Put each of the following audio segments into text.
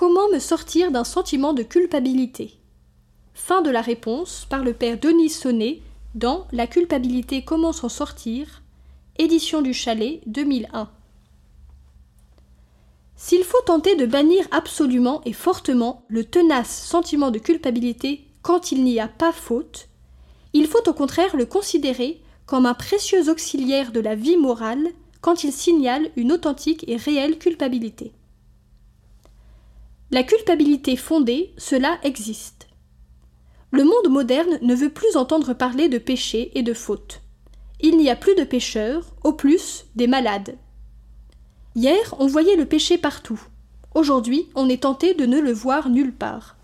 Comment me sortir d'un sentiment de culpabilité? Fin de la réponse par le père Denis Sonnet dans La culpabilité, comment s'en sortir Édition du Chalet 2001. S'il faut tenter de bannir absolument et fortement le tenace sentiment de culpabilité quand il n'y a pas faute, il faut au contraire le considérer comme un précieux auxiliaire de la vie morale quand il signale une authentique et réelle culpabilité. La culpabilité fondée, cela existe. Le monde moderne ne veut plus entendre parler de péché et de faute. Il n'y a plus de pécheurs, au plus des malades. Hier, on voyait le péché partout. Aujourd'hui, on est tenté de ne le voir nulle part.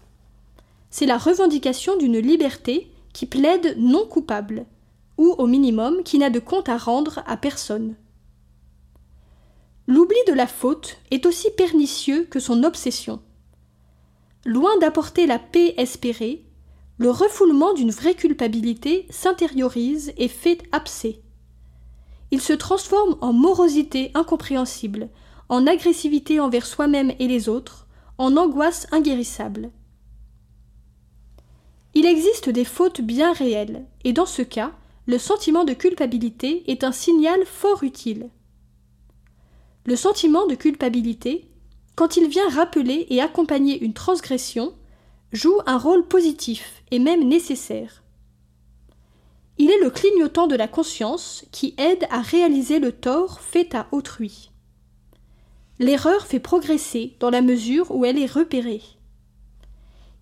C'est la revendication d'une liberté qui plaide non coupable, ou au minimum qui n'a de compte à rendre à personne. L'oubli de la faute est aussi pernicieux que son obsession. Loin d'apporter la paix espérée, le refoulement d'une vraie culpabilité s'intériorise et fait abcès. Il se transforme en morosité incompréhensible, en agressivité envers soi-même et les autres, en angoisse inguérissable. Il existe des fautes bien réelles, et dans ce cas, le sentiment de culpabilité est un signal fort utile. Le sentiment de culpabilité, quand il vient rappeler et accompagner une transgression, joue un rôle positif et même nécessaire. Il est le clignotant de la conscience qui aide à réaliser le tort fait à autrui. L'erreur fait progresser dans la mesure où elle est repérée.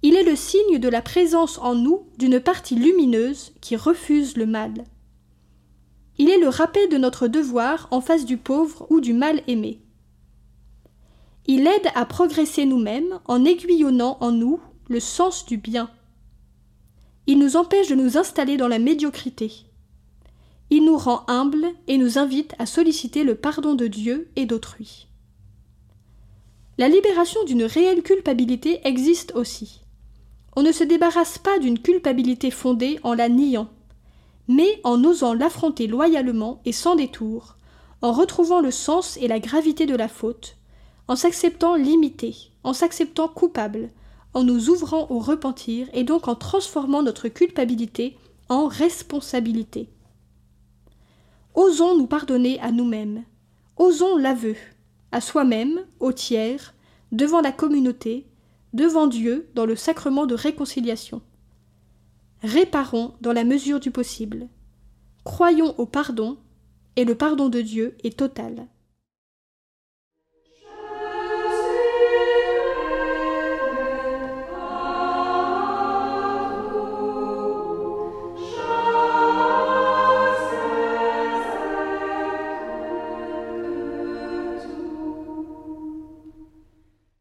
Il est le signe de la présence en nous d'une partie lumineuse qui refuse le mal. Il est le rappel de notre devoir en face du pauvre ou du mal aimé. Il aide à progresser nous-mêmes en aiguillonnant en nous le sens du bien. Il nous empêche de nous installer dans la médiocrité. Il nous rend humbles et nous invite à solliciter le pardon de Dieu et d'autrui. La libération d'une réelle culpabilité existe aussi. On ne se débarrasse pas d'une culpabilité fondée en la niant, mais en osant l'affronter loyalement et sans détour, en retrouvant le sens et la gravité de la faute, en s'acceptant limité, en s'acceptant coupable, en nous ouvrant au repentir et donc en transformant notre culpabilité en responsabilité. Osons nous pardonner à nous-mêmes, osons l'aveu, à soi-même, au tiers, devant la communauté, devant Dieu dans le sacrement de réconciliation. Réparons dans la mesure du possible. Croyons au pardon, et le pardon de Dieu est total.